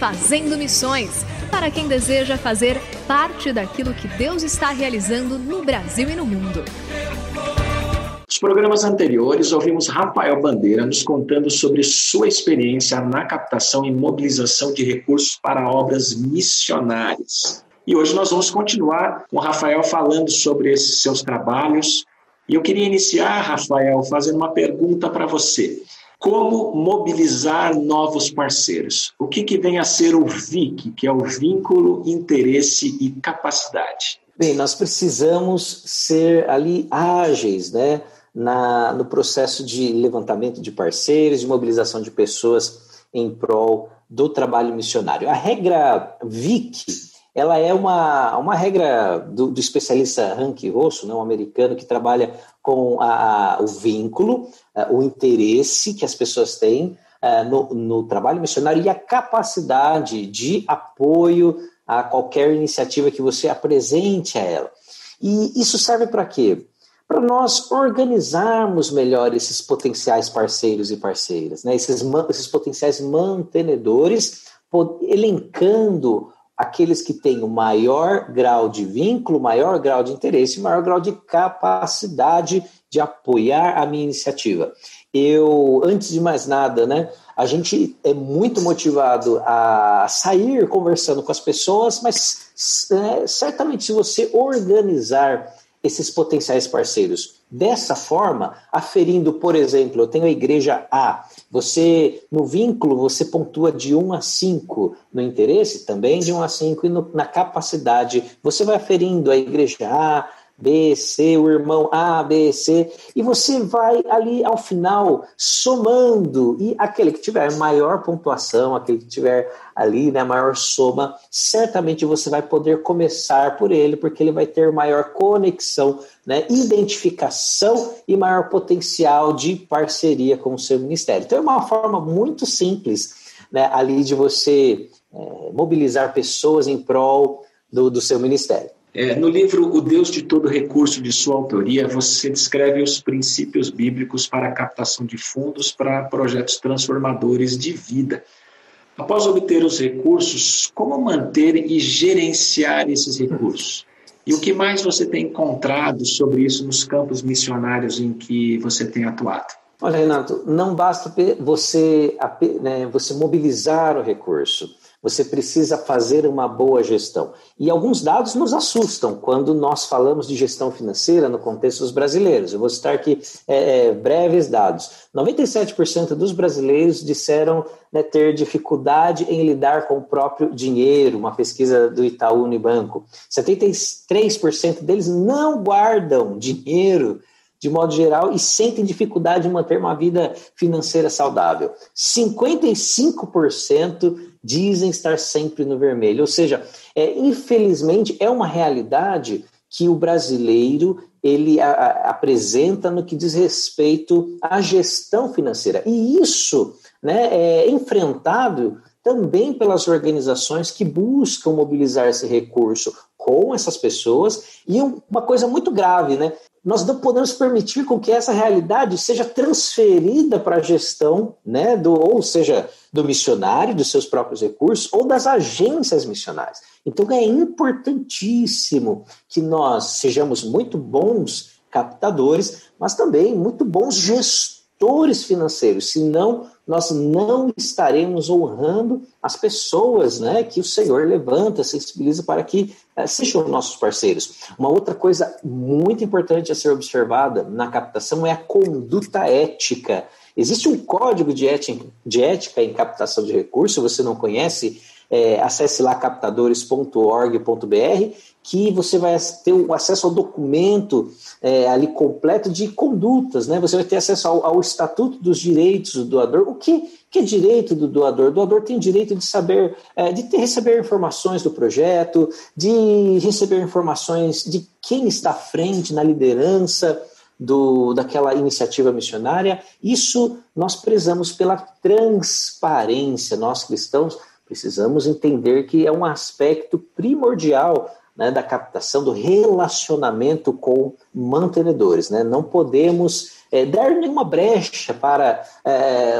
Fazendo Missões para quem deseja fazer parte daquilo que Deus está realizando no Brasil e no mundo. Nos programas anteriores, ouvimos Rafael Bandeira nos contando sobre sua experiência na captação e mobilização de recursos para obras missionárias. E hoje nós vamos continuar com Rafael falando sobre esses seus trabalhos. E eu queria iniciar, Rafael, fazendo uma pergunta para você. Como mobilizar novos parceiros? O que, que vem a ser o VIC, que é o vínculo, interesse e capacidade? Bem, nós precisamos ser ali ágeis, né? Na, no processo de levantamento de parceiros, de mobilização de pessoas em prol do trabalho missionário. A regra VIC, ela é uma, uma regra do, do especialista Hank Rosso, né, um americano que trabalha com a, a, o vínculo, a, o interesse que as pessoas têm a, no, no trabalho missionário e a capacidade de apoio a qualquer iniciativa que você apresente a ela. E isso serve para quê? Para nós organizarmos melhor esses potenciais parceiros e parceiras, né? esses, esses potenciais mantenedores, elencando aqueles que têm o maior grau de vínculo, maior grau de interesse, maior grau de capacidade de apoiar a minha iniciativa. Eu, antes de mais nada, né, a gente é muito motivado a sair conversando com as pessoas, mas é, certamente se você organizar esses potenciais parceiros dessa forma, aferindo, por exemplo, eu tenho a igreja A, você, no vínculo, você pontua de 1 a 5, no interesse também de 1 a 5, e no, na capacidade, você vai aferindo a igreja A, B, C, o irmão A, B, C, e você vai ali ao final somando, e aquele que tiver maior pontuação, aquele que tiver ali, né, maior soma, certamente você vai poder começar por ele, porque ele vai ter maior conexão, né, identificação e maior potencial de parceria com o seu ministério. Então é uma forma muito simples, né, ali de você é, mobilizar pessoas em prol do, do seu ministério. É, no livro O Deus de Todo Recurso, de sua autoria, você descreve os princípios bíblicos para a captação de fundos para projetos transformadores de vida. Após obter os recursos, como manter e gerenciar esses recursos? E o que mais você tem encontrado sobre isso nos campos missionários em que você tem atuado? Olha, Renato, não basta você, né, você mobilizar o recurso você precisa fazer uma boa gestão. E alguns dados nos assustam quando nós falamos de gestão financeira no contexto dos brasileiros. Eu vou citar aqui é, é, breves dados. 97% dos brasileiros disseram né, ter dificuldade em lidar com o próprio dinheiro, uma pesquisa do Itaú Unibanco. 73% deles não guardam dinheiro de modo geral, e sentem dificuldade em manter uma vida financeira saudável. 55% dizem estar sempre no vermelho. Ou seja, é, infelizmente, é uma realidade que o brasileiro ele a, a, apresenta no que diz respeito à gestão financeira. E isso né, é enfrentado também pelas organizações que buscam mobilizar esse recurso com essas pessoas. E uma coisa muito grave, né? Nós não podemos permitir com que essa realidade seja transferida para a gestão, né, do, ou seja, do missionário, dos seus próprios recursos, ou das agências missionárias. Então é importantíssimo que nós sejamos muito bons captadores, mas também muito bons gestores financeiros, senão nós não estaremos honrando as pessoas né, que o Senhor levanta, sensibiliza para que eh, sejam nossos parceiros. Uma outra coisa muito importante a ser observada na captação é a conduta ética. Existe um código de ética, de ética em captação de recursos, você não conhece? É, acesse lá captadores.org.br que você vai ter o acesso ao documento é, ali completo de condutas, né? Você vai ter acesso ao, ao, estatuto dos direitos do doador. O que, que é direito do doador? O doador tem direito de saber, é, de ter, receber informações do projeto, de receber informações de quem está à frente na liderança do, daquela iniciativa missionária. Isso nós prezamos pela transparência. Nós cristãos precisamos entender que é um aspecto primordial né, da captação, do relacionamento com mantenedores. Né? Não podemos é, dar nenhuma brecha para é,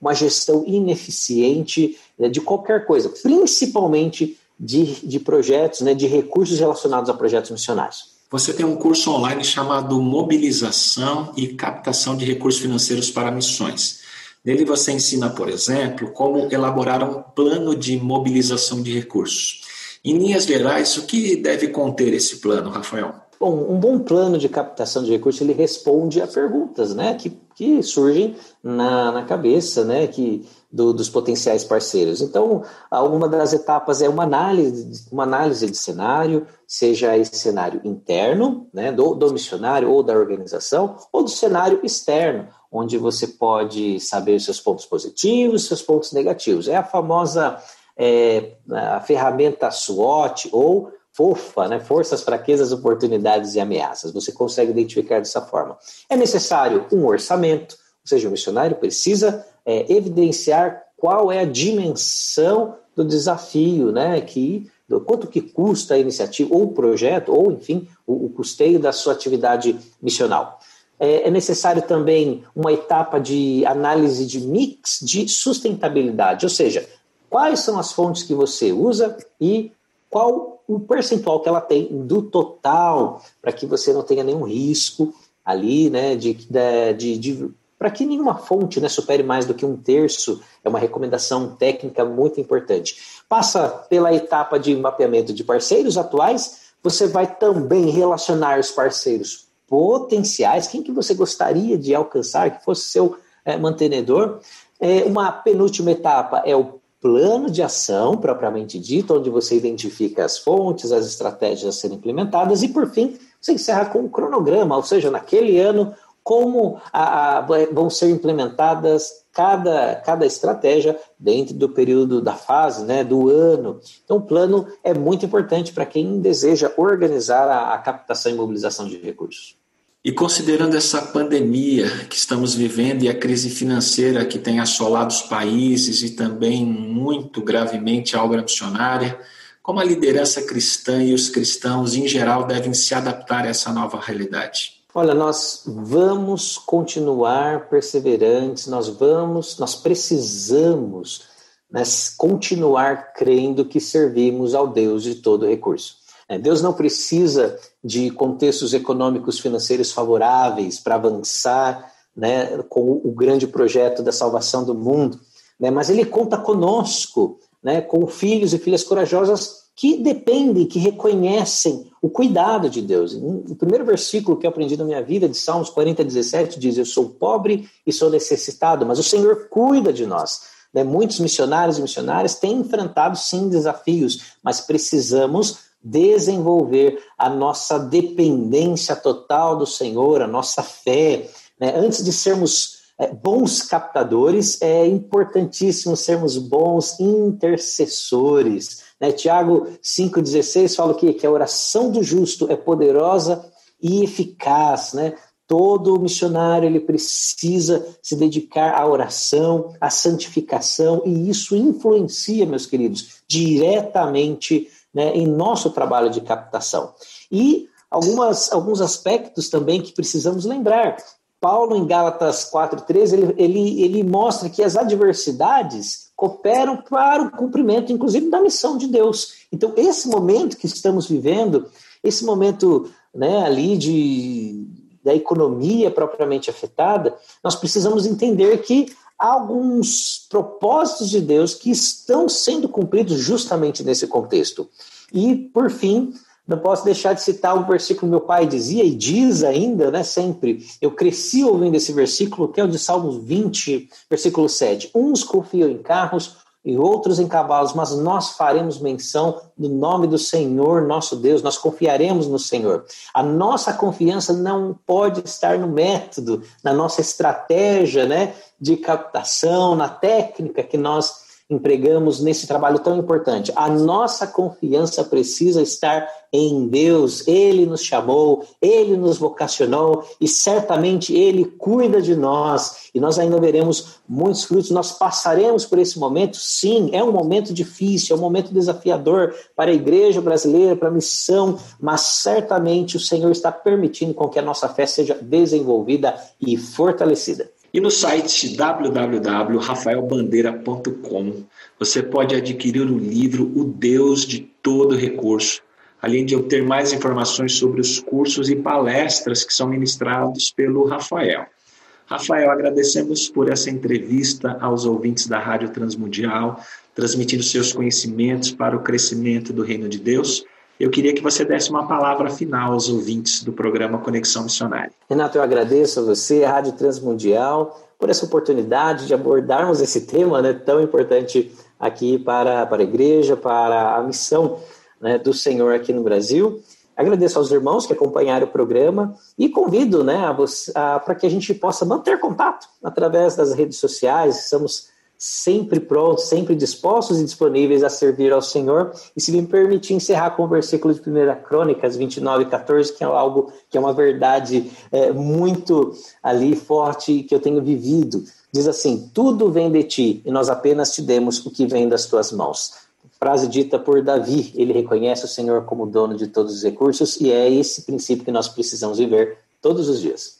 uma gestão ineficiente né, de qualquer coisa, principalmente de, de projetos, né, de recursos relacionados a projetos missionários. Você tem um curso online chamado Mobilização e Captação de Recursos Financeiros para Missões. Nele você ensina, por exemplo, como elaborar um plano de mobilização de recursos. Em linhas gerais, o que deve conter esse plano, Rafael? Bom, um bom plano de captação de recursos ele responde a perguntas, né, que, que surgem na, na cabeça, né, que do, dos potenciais parceiros. Então, uma das etapas é uma análise, uma análise de cenário, seja esse cenário interno, né, do, do missionário ou da organização, ou do cenário externo, onde você pode saber seus pontos positivos, seus pontos negativos. É a famosa é, a ferramenta SWOT ou FOFA, né? Forças, Fraquezas, Oportunidades e Ameaças. Você consegue identificar dessa forma. É necessário um orçamento, ou seja, o missionário precisa é, evidenciar qual é a dimensão do desafio, né? Que do quanto que custa a iniciativa ou o projeto, ou enfim, o, o custeio da sua atividade missional. É, é necessário também uma etapa de análise de mix de sustentabilidade, ou seja, quais são as fontes que você usa e qual o percentual que ela tem do total, para que você não tenha nenhum risco ali, né, de, de, de para que nenhuma fonte né, supere mais do que um terço, é uma recomendação técnica muito importante. Passa pela etapa de mapeamento de parceiros atuais, você vai também relacionar os parceiros potenciais, quem que você gostaria de alcançar, que fosse seu é, mantenedor. É, uma penúltima etapa é o plano de ação propriamente dito, onde você identifica as fontes, as estratégias a serem implementadas e, por fim, você encerra com um cronograma, ou seja, naquele ano, como a, a, vão ser implementadas cada, cada estratégia dentro do período da fase, né, do ano. Então, o plano é muito importante para quem deseja organizar a, a captação e mobilização de recursos. E considerando essa pandemia que estamos vivendo e a crise financeira que tem assolado os países e também muito gravemente a obra missionária, como a liderança cristã e os cristãos em geral devem se adaptar a essa nova realidade? Olha, nós vamos continuar perseverantes, nós vamos, nós precisamos né, continuar crendo que servimos ao Deus de todo recurso. É, Deus não precisa de contextos econômicos financeiros favoráveis para avançar né, com o grande projeto da salvação do mundo, né, mas Ele conta conosco, né, com filhos e filhas corajosas que dependem, que reconhecem o cuidado de Deus. O primeiro versículo que eu aprendi na minha vida, de Salmos 40, 17, diz: Eu sou pobre e sou necessitado, mas o Senhor cuida de nós. Né? Muitos missionários e missionárias têm enfrentado, sim, desafios, mas precisamos desenvolver a nossa dependência total do Senhor, a nossa fé. Né? Antes de sermos é, bons captadores, é importantíssimo sermos bons intercessores. Né? Tiago 5,16 fala o quê? Que a oração do justo é poderosa e eficaz. Né? Todo missionário ele precisa se dedicar à oração, à santificação, e isso influencia, meus queridos, diretamente né, em nosso trabalho de captação. E algumas, alguns aspectos também que precisamos lembrar. Paulo, em Gálatas 4,13, ele, ele, ele mostra que as adversidades cooperam para o cumprimento, inclusive, da missão de Deus. Então, esse momento que estamos vivendo, esse momento né, ali de, da economia propriamente afetada, nós precisamos entender que há alguns propósitos de Deus que estão sendo cumpridos justamente nesse contexto. E, por fim, não posso deixar de citar um versículo que meu pai dizia e diz ainda, né, sempre. Eu cresci ouvindo esse versículo, que é o de Salmos 20, versículo 7. Uns confiam em carros, e outros em cavalos, mas nós faremos menção do nome do Senhor, nosso Deus, nós confiaremos no Senhor. A nossa confiança não pode estar no método, na nossa estratégia né, de captação, na técnica que nós empregamos nesse trabalho tão importante. A nossa confiança precisa estar em Deus. Ele nos chamou, ele nos vocacionou e certamente ele cuida de nós. E nós ainda veremos muitos frutos. Nós passaremos por esse momento, sim, é um momento difícil, é um momento desafiador para a igreja brasileira, para a missão, mas certamente o Senhor está permitindo com que a nossa fé seja desenvolvida e fortalecida. E no site www.rafaelbandeira.com você pode adquirir o livro O Deus de Todo Recurso, além de obter mais informações sobre os cursos e palestras que são ministrados pelo Rafael. Rafael, agradecemos por essa entrevista aos ouvintes da Rádio Transmundial, transmitindo seus conhecimentos para o crescimento do Reino de Deus eu queria que você desse uma palavra final aos ouvintes do programa Conexão Missionária. Renato, eu agradeço a você, a Rádio Transmundial, por essa oportunidade de abordarmos esse tema né, tão importante aqui para, para a igreja, para a missão né, do Senhor aqui no Brasil. Agradeço aos irmãos que acompanharam o programa e convido né, para que a gente possa manter contato através das redes sociais. Estamos sempre prontos, sempre dispostos e disponíveis a servir ao Senhor. E se me permitir encerrar com o versículo de 1 Crônicas 29 14, que é algo que é uma verdade é, muito ali forte que eu tenho vivido. Diz assim: Tudo vem de ti, e nós apenas te demos o que vem das tuas mãos. Frase dita por Davi, ele reconhece o Senhor como dono de todos os recursos, e é esse princípio que nós precisamos viver todos os dias.